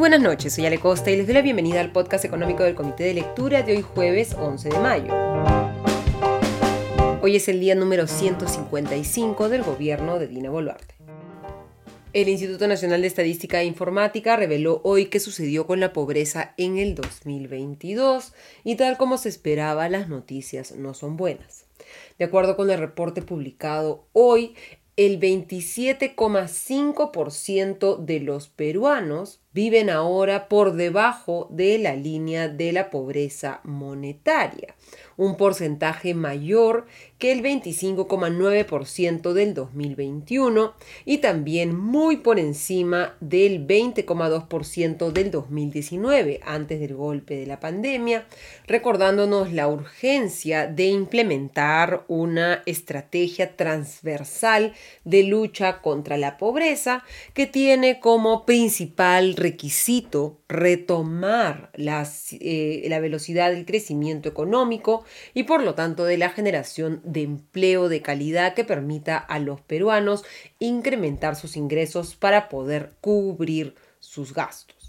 buenas noches, soy Ale Costa y les doy la bienvenida al podcast económico del Comité de Lectura de hoy jueves 11 de mayo. Hoy es el día número 155 del gobierno de Dina Boluarte. El Instituto Nacional de Estadística e Informática reveló hoy qué sucedió con la pobreza en el 2022 y tal como se esperaba las noticias no son buenas. De acuerdo con el reporte publicado hoy, el 27,5% de los peruanos viven ahora por debajo de la línea de la pobreza monetaria, un porcentaje mayor que el 25,9% del 2021 y también muy por encima del 20,2% del 2019, antes del golpe de la pandemia, recordándonos la urgencia de implementar una estrategia transversal de lucha contra la pobreza que tiene como principal requisito retomar eh, la velocidad del crecimiento económico y por lo tanto de la generación de empleo de calidad que permita a los peruanos incrementar sus ingresos para poder cubrir sus gastos.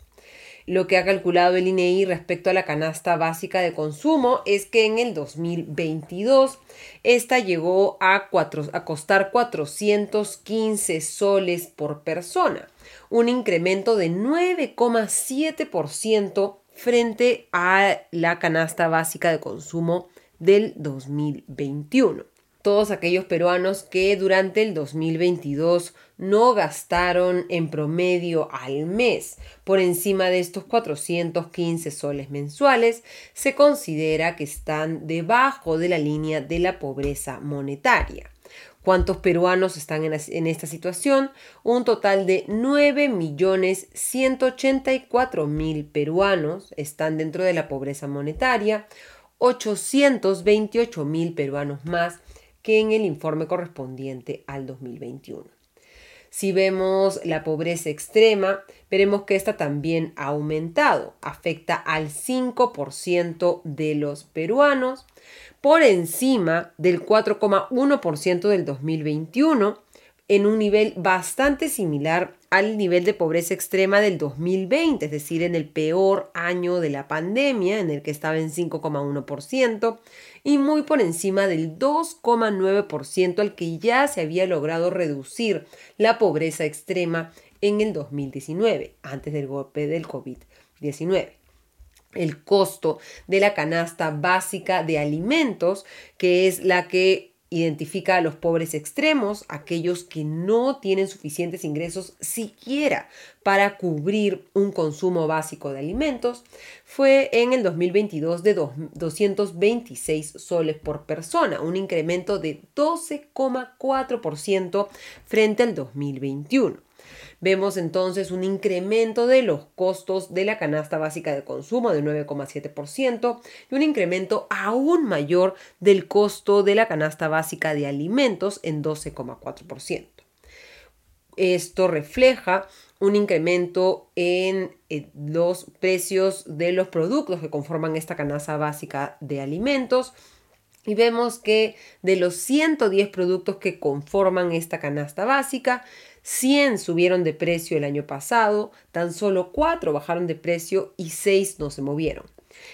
Lo que ha calculado el INEI e respecto a la canasta básica de consumo es que en el 2022 esta llegó a, a costar 415 soles por persona, un incremento de 9,7% frente a la canasta básica de consumo del 2021. Todos aquellos peruanos que durante el 2022 no gastaron en promedio al mes por encima de estos 415 soles mensuales, se considera que están debajo de la línea de la pobreza monetaria. ¿Cuántos peruanos están en, esta situación? Un total de 9.184.000 peruanos están dentro de la pobreza monetaria, 828 mil peruanos más que en el informe correspondiente al 2021. Si vemos la pobreza extrema, veremos que esta también ha aumentado, afecta al 5% de los peruanos, por encima del 4,1% del 2021 en un nivel bastante similar al nivel de pobreza extrema del 2020, es decir, en el peor año de la pandemia, en el que estaba en 5,1%, y muy por encima del 2,9% al que ya se había logrado reducir la pobreza extrema en el 2019, antes del golpe del COVID-19 el costo de la canasta básica de alimentos, que es la que Identifica a los pobres extremos, aquellos que no tienen suficientes ingresos siquiera para cubrir un consumo básico de alimentos. Fue en el 2022 de 226 soles por persona, un incremento de 12,4% frente al 2021. Vemos entonces un incremento de los costos de la canasta básica de consumo de 9,7% y un incremento aún mayor del costo de la canasta básica de alimentos en 12,4%. Esto refleja un incremento en eh, los precios de los productos que conforman esta canasta básica de alimentos. Y vemos que de los 110 productos que conforman esta canasta básica, 100 subieron de precio el año pasado, tan solo 4 bajaron de precio y 6 no se movieron.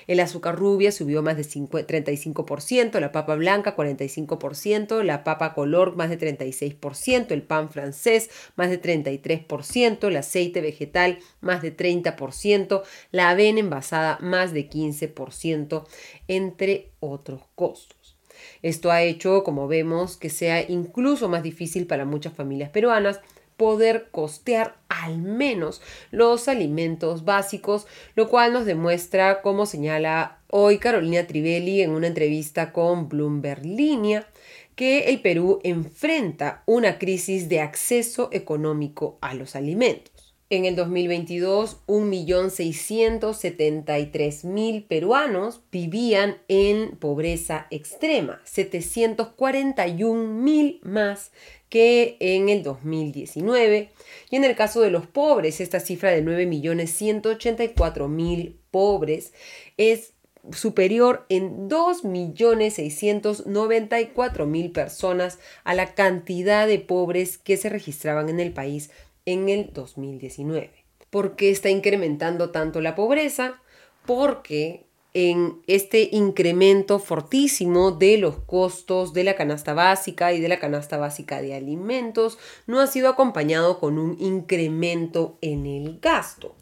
El azúcar rubia subió más de 35%, la papa blanca 45%, la papa color más de 36%, el pan francés más de 33%, el aceite vegetal más de 30%, la avena envasada más de 15%, entre otros costos. Esto ha hecho, como vemos, que sea incluso más difícil para muchas familias peruanas poder costear al menos los alimentos básicos, lo cual nos demuestra, como señala hoy Carolina Trivelli en una entrevista con Bloomberg Línea, que el Perú enfrenta una crisis de acceso económico a los alimentos. En el 2022, 1.673.000 peruanos vivían en pobreza extrema, 741.000 más que en el 2019. Y en el caso de los pobres, esta cifra de 9.184.000 pobres es superior en 2.694.000 personas a la cantidad de pobres que se registraban en el país en el 2019. ¿Por qué está incrementando tanto la pobreza? Porque en este incremento fortísimo de los costos de la canasta básica y de la canasta básica de alimentos no ha sido acompañado con un incremento en el gasto.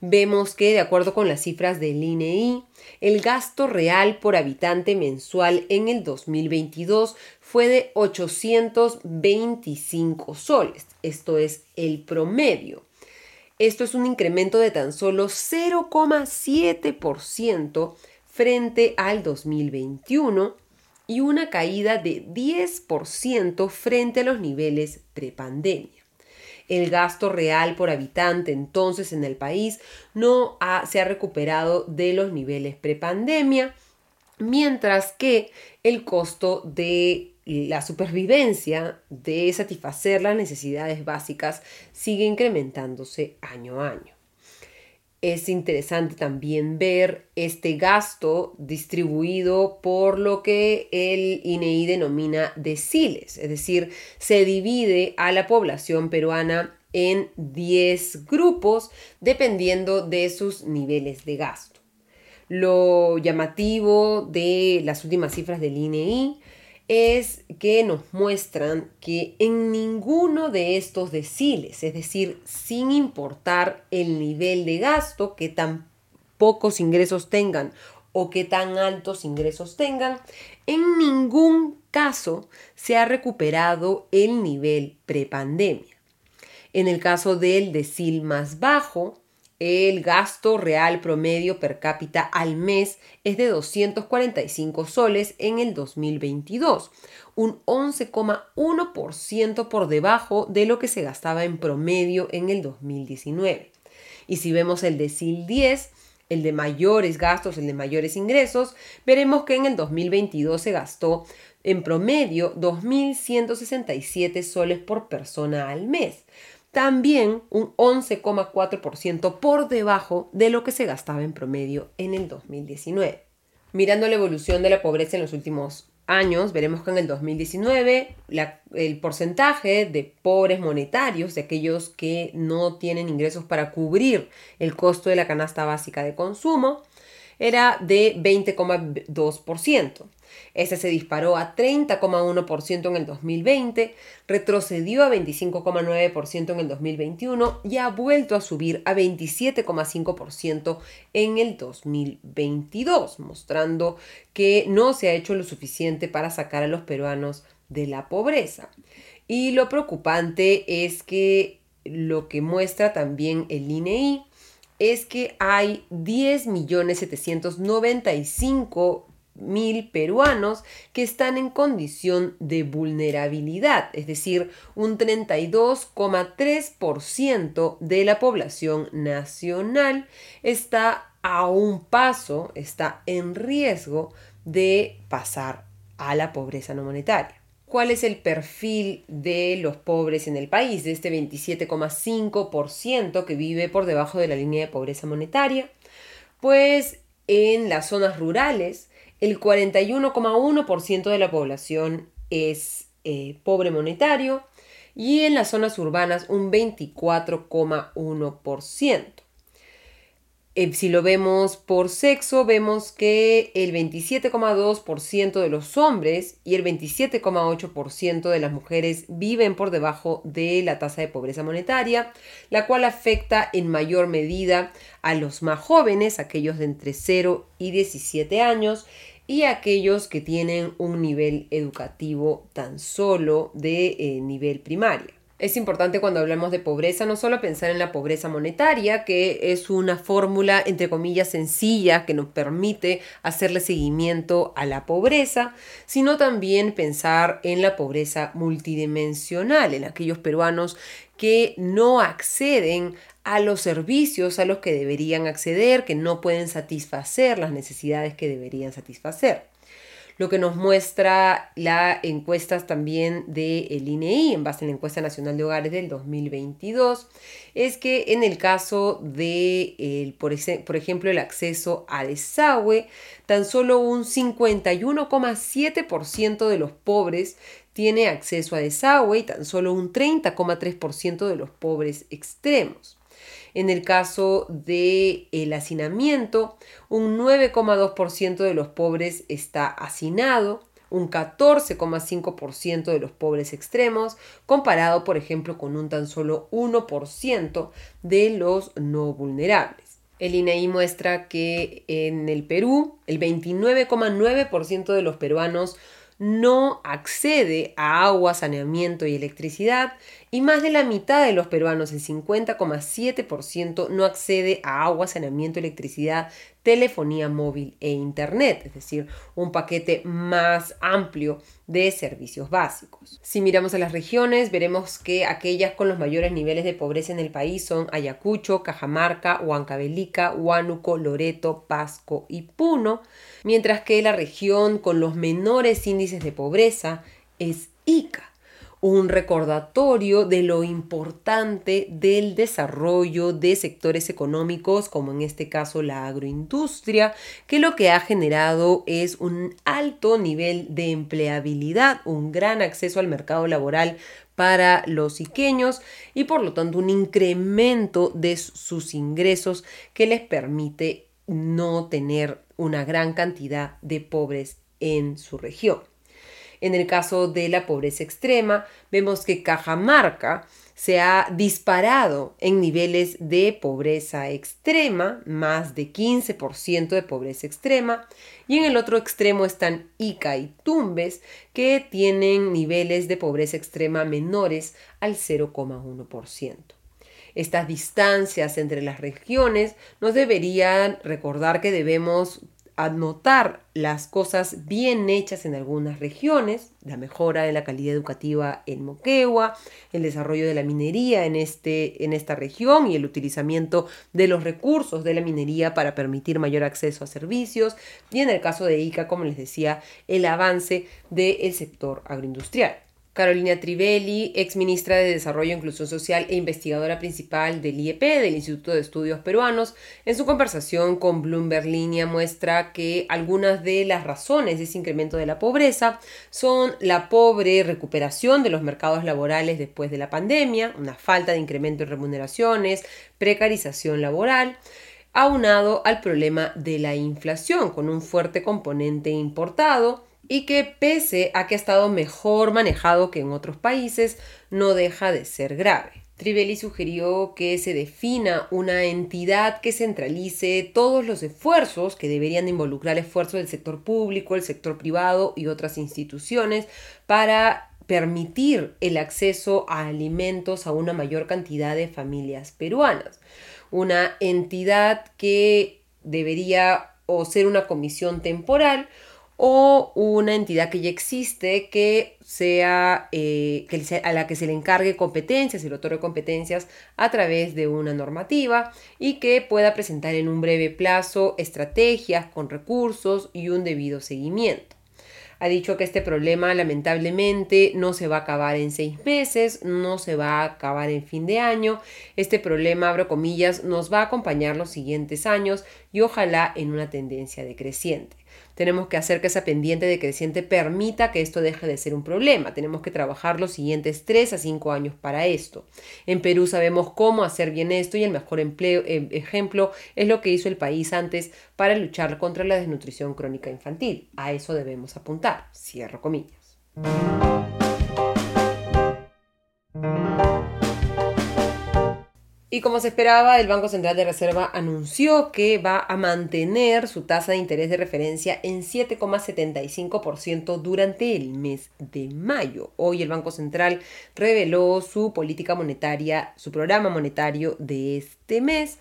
Vemos que, de acuerdo con las cifras del INEI, e el gasto real por habitante mensual en el 2022 fue de 825 soles. Esto es el promedio. Esto es un incremento de tan solo 0,7% frente al 2021 y una caída de 10% frente a los niveles prepandemia. El gasto real por habitante entonces en el país no se ha recuperado de los niveles prepandemia, mientras que el costo de la supervivencia de satisfacer las necesidades básicas sigue incrementándose año a año. Es interesante también ver este gasto distribuido por lo que el INEI e denomina deciles, es decir, se divide a la población peruana en 10 grupos dependiendo de sus niveles de gasto. Lo llamativo de las últimas cifras del INEI es que nos muestran que en ninguno de estos deciles, es decir, sin importar el nivel de gasto que tan pocos ingresos tengan o que tan altos ingresos tengan, en ningún caso se ha recuperado el nivel prepandemia. En el caso del decil más bajo, el gasto real promedio per cápita al mes es de 245 soles en el 2022, un 11,1% por debajo de lo que se gastaba en promedio en el 2019. Y si vemos el decil 10, el de mayores gastos, el de mayores ingresos, veremos que en el 2022 se gastó en promedio 2.167 soles por persona al mes también un 11,4% por debajo de lo que se gastaba en promedio en el 2019. Mirando la evolución de la pobreza en los últimos años, veremos que en el 2019 el porcentaje de pobres monetarios, de aquellos que no tienen ingresos para cubrir el costo de la canasta básica de consumo, era de 20,2%. Este se disparó a 30,1% en el 2020, retrocedió a 25,9% en el 2021 y ha vuelto a subir a 27,5% en el 2022, mostrando que no se ha hecho lo suficiente para sacar a los peruanos de la pobreza. Y lo preocupante es que lo que muestra también el INEI es que hay 10.795 mil peruanos que están en condición de vulnerabilidad, es decir, un 32,3% de la población nacional está a un paso, está en riesgo de pasar a la pobreza no monetaria. ¿Cuál es el perfil de los pobres en el país? De este 27,5% que vive por debajo de la línea de pobreza monetaria. Pues en las zonas rurales, el 41,1% de la población es eh, pobre monetario y en las zonas urbanas un 24,1%. Eh, si lo vemos por sexo, vemos que el 27,2% de los hombres y el 27,8% de las mujeres viven por debajo de la tasa de pobreza monetaria, la cual afecta en mayor medida a los más jóvenes, aquellos de entre 0 y 17 años, y aquellos que tienen un nivel educativo tan solo de eh, nivel primario. Es importante cuando hablamos de pobreza no solo pensar en la pobreza monetaria, que es una fórmula entre comillas sencilla que nos permite hacerle seguimiento a la pobreza, sino también pensar en la pobreza multidimensional, en aquellos peruanos que no acceden a los servicios a los que deberían acceder, que no pueden satisfacer las necesidades que deberían satisfacer. Lo que nos muestra la encuesta también del INEI, e en base a la encuesta nacional de hogares del 2022, es que en el caso de, por, por ejemplo, el acceso a desagüe, tan solo un 51,7% de los pobres tiene acceso a desagüe y tan solo un 30,3% de los pobres extremos. En el caso del el hacinamiento, un 9,2% de los pobres está hacinado, un 14,5% de los pobres extremos, comparado, por ejemplo, con un tan solo 1% de los no vulnerables. El INEI muestra que en el Perú, el 29,9% de los peruanos no accede a agua, saneamiento y electricidad y más de la mitad de los peruanos, el 50,7%, no accede a agua, saneamiento, electricidad, telefonía móvil e internet, es decir, un paquete más amplio de servicios básicos. Si miramos a las regiones, veremos que aquellas con los mayores niveles de pobreza en el país son Ayacucho, Cajamarca, Huancavelica, Huánuco, Loreto, Pasco y Puno mientras que la región con los menores índices de pobreza es Ica, un recordatorio de lo importante del desarrollo de sectores económicos, como en este caso la agroindustria, que lo que ha generado es un alto nivel de empleabilidad, un gran acceso al mercado laboral para los iqueños y por lo tanto un incremento de sus ingresos que les permite no tener una gran cantidad de pobres en su región. En el caso de la pobreza extrema, vemos que Cajamarca se ha disparado en niveles de pobreza extrema, más de 15% de pobreza extrema, y en el otro extremo están Ica y Tumbes, que tienen niveles de pobreza extrema menores al 0,1%. Estas distancias entre las regiones nos deberían recordar que debemos anotar las cosas bien hechas en algunas regiones, la mejora de la calidad educativa en Moquegua, el desarrollo de la minería en, este, en esta región y el utilizamiento de los recursos de la minería para permitir mayor acceso a servicios, y en el caso de ICA, como les decía, el avance del sector agroindustrial. Carolina Trivelli, ex ministra de Desarrollo e Inclusión Social e investigadora principal del IEP, del Instituto de Estudios Peruanos, en su conversación con Bloomberg Línea muestra que algunas de las razones de ese incremento de la pobreza son la pobre recuperación de los mercados laborales después de la pandemia, una falta de incremento en remuneraciones, precarización laboral, aunado al problema de la inflación, con un fuerte componente importado, y que pese a que ha estado mejor manejado que en otros países, no deja de ser grave. Trivelli sugirió que se defina una entidad que centralice todos los esfuerzos que deberían involucrar esfuerzos del sector público, el sector privado y otras instituciones para permitir el acceso a alimentos a una mayor cantidad de familias peruanas. Una entidad que debería o ser una comisión temporal o una entidad que ya existe que sea, eh, a la que se le encargue competencias, y le otorgue competencias a través de una normativa y que pueda presentar en un breve plazo estrategias con recursos y un debido seguimiento. Ha dicho que este problema lamentablemente no se va a acabar en seis meses, no se va a acabar en fin de año. Este problema, abro comillas, nos va a acompañar los siguientes años y ojalá en una tendencia decreciente. Tenemos que hacer que esa pendiente decreciente permita que esto deje de ser un problema. Tenemos que trabajar los siguientes 3 a 5 años para esto. En Perú sabemos cómo hacer bien esto y el mejor eh, ejemplo es lo que hizo el país antes para luchar contra la desnutrición crónica infantil. A eso debemos apuntar. Cierro comillas. Y como se esperaba, el Banco Central de Reserva anunció que va a mantener su tasa de interés de referencia en 7,75% durante el mes de mayo. Hoy el Banco Central reveló su política monetaria, su programa monetario de este mes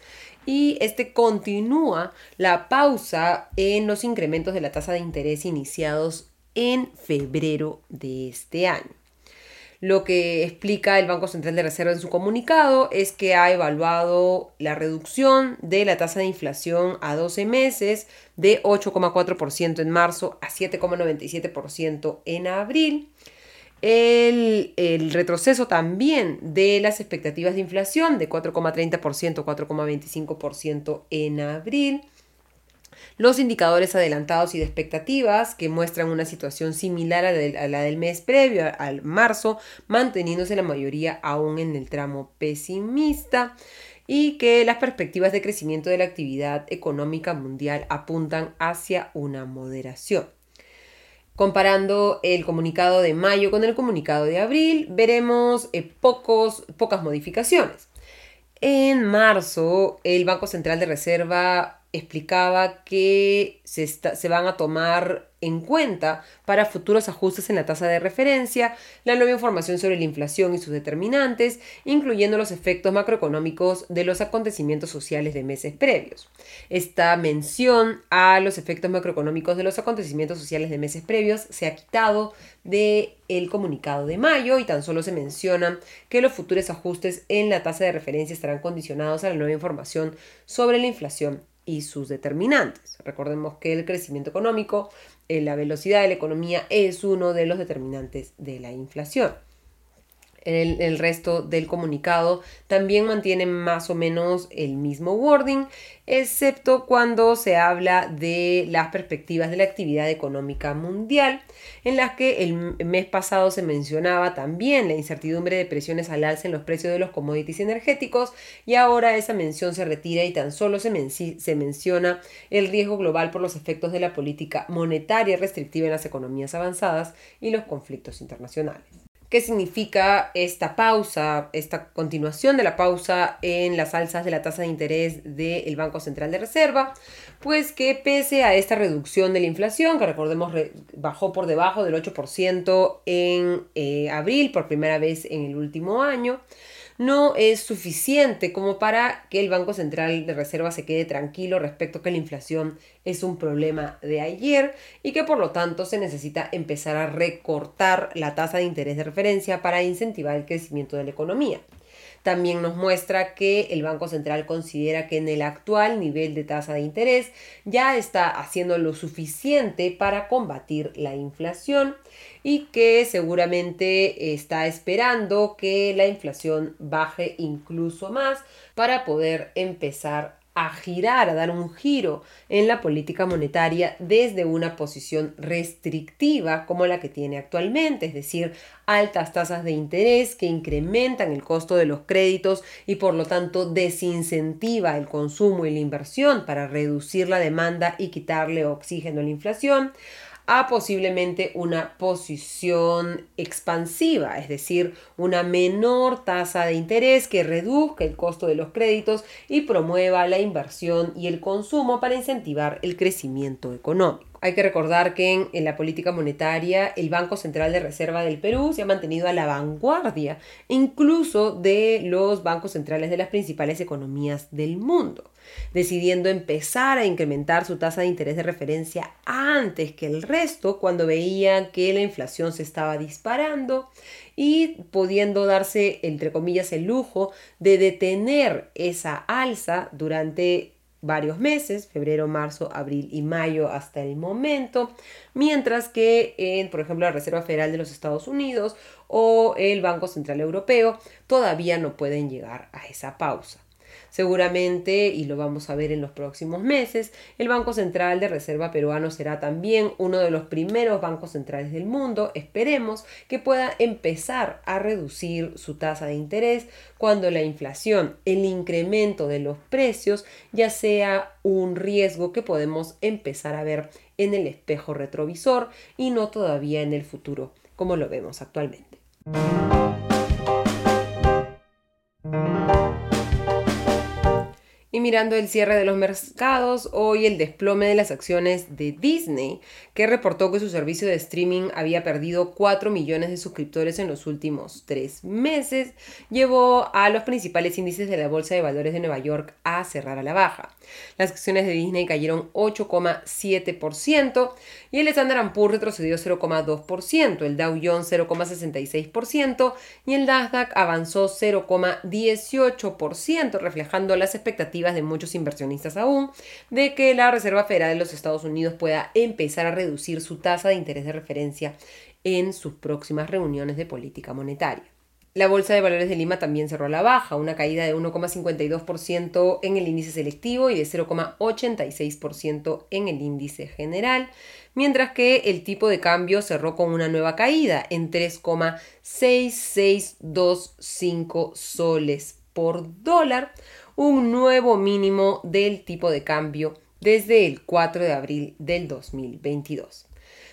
y este continúa la pausa en los incrementos de la tasa de interés iniciados en febrero de este año. Lo que explica el Banco Central de Reserva en su comunicado es que ha evaluado la reducción de la tasa de inflación a 12 meses de 8,4% en marzo a 7,97% en abril. El, el, retroceso también de las expectativas de inflación de 4,30% a 4,25% en abril los indicadores adelantados y de expectativas que muestran una situación similar a, la del mes previo, al marzo, manteniéndose la mayoría aún en el tramo pesimista. y que las perspectivas de crecimiento de la actividad económica mundial apuntan hacia una moderación. Comparando el comunicado de mayo con el comunicado de abril, veremos eh, pocos, pocas modificaciones. En marzo, el Banco Central de Reserva explicaba que se, van a tomar en cuenta para futuros ajustes en la tasa de referencia la nueva información sobre la inflación y sus determinantes, incluyendo los efectos macroeconómicos de los acontecimientos sociales de meses previos. Esta mención a los efectos macroeconómicos de los acontecimientos sociales de meses previos se ha quitado del el comunicado de mayo y tan solo se menciona que los futuros ajustes en la tasa de referencia estarán condicionados a la nueva información sobre la inflación y sus determinantes. Recordemos que el crecimiento económico, eh, la velocidad de la economía es uno de los determinantes de la inflación. El, el, resto del comunicado también mantiene más o menos el mismo wording, excepto cuando se habla de las perspectivas de la actividad económica mundial, en las que el mes pasado se mencionaba también la incertidumbre de presiones al alza en los precios de los commodities energéticos y ahora esa mención se retira y tan solo se, se menciona el riesgo global por los efectos de la política monetaria restrictiva en las economías avanzadas y los conflictos internacionales. ¿Qué significa esta pausa, esta continuación de la pausa en las alzas de la tasa de interés del Banco Central de Reserva? Pues que pese a esta reducción de la inflación, que recordemos bajó por debajo del 8% en eh, abril por primera vez en el último año, no es suficiente como para que el Banco Central de Reserva se quede tranquilo respecto a que la inflación es un problema de ayer y que por lo tanto se necesita empezar a recortar la tasa de interés de referencia para incentivar el crecimiento de la economía. También nos muestra que el Banco Central considera que en el actual nivel de tasa de interés ya está haciendo lo suficiente para combatir la inflación y que seguramente está esperando que la inflación baje incluso más para poder empezar a girar, a dar un giro en la política monetaria desde una posición restrictiva como la que tiene actualmente, es decir, altas tasas de interés que incrementan el costo de los créditos y por lo tanto desincentiva el consumo y la inversión para reducir la demanda y quitarle oxígeno a la inflación a posiblemente una posición expansiva, es decir, una menor tasa de interés que reduzca el costo de los créditos y promueva la inversión y el consumo para incentivar el crecimiento económico. Hay que recordar que en, la política monetaria el Banco Central de Reserva del Perú se ha mantenido a la vanguardia, incluso de los bancos centrales de las principales economías del mundo, decidiendo empezar a incrementar su tasa de interés de referencia antes que el resto cuando veían que la inflación se estaba disparando y pudiendo darse, entre comillas, el lujo de detener esa alza durante varios meses, febrero, marzo, abril y mayo hasta el momento, mientras que en, por ejemplo, la Reserva Federal de los Estados Unidos o el Banco Central Europeo todavía no pueden llegar a esa pausa. Seguramente, y lo vamos a ver en los próximos meses, el Banco Central de Reserva Peruano será también uno de los primeros bancos centrales del mundo, esperemos, que pueda empezar a reducir su tasa de interés cuando la inflación, el incremento de los precios, ya sea un riesgo que podemos empezar a ver en el espejo retrovisor y no todavía en el futuro, como lo vemos actualmente. Y mirando el cierre de los mercados, hoy el desplome de las acciones de Disney, que reportó que su servicio de streaming había perdido 4 millones de suscriptores en los últimos tres meses, llevó a los principales índices de la Bolsa de Valores de Nueva York a cerrar a la baja. Las acciones de Disney cayeron 8,7% y el Standard Poor's retrocedió 0,2%, el Dow Jones 0,66% y el Nasdaq avanzó 0,18%, reflejando las expectativas de muchos inversionistas aún de que la Reserva Federal de los Estados Unidos pueda empezar a reducir su tasa de interés de referencia en sus próximas reuniones de política monetaria. La Bolsa de Valores de Lima también cerró a la baja, una caída de 1,52% en el índice selectivo y de 0,86% en el índice general, mientras que el tipo de cambio cerró con una nueva caída en 3,6625 soles por dólar, un nuevo mínimo del tipo de cambio desde el 4 de abril del 2022.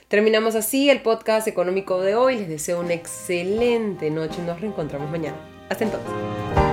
Terminamos así el podcast económico de hoy. Les deseo una excelente noche y nos reencontramos mañana. Hasta entonces.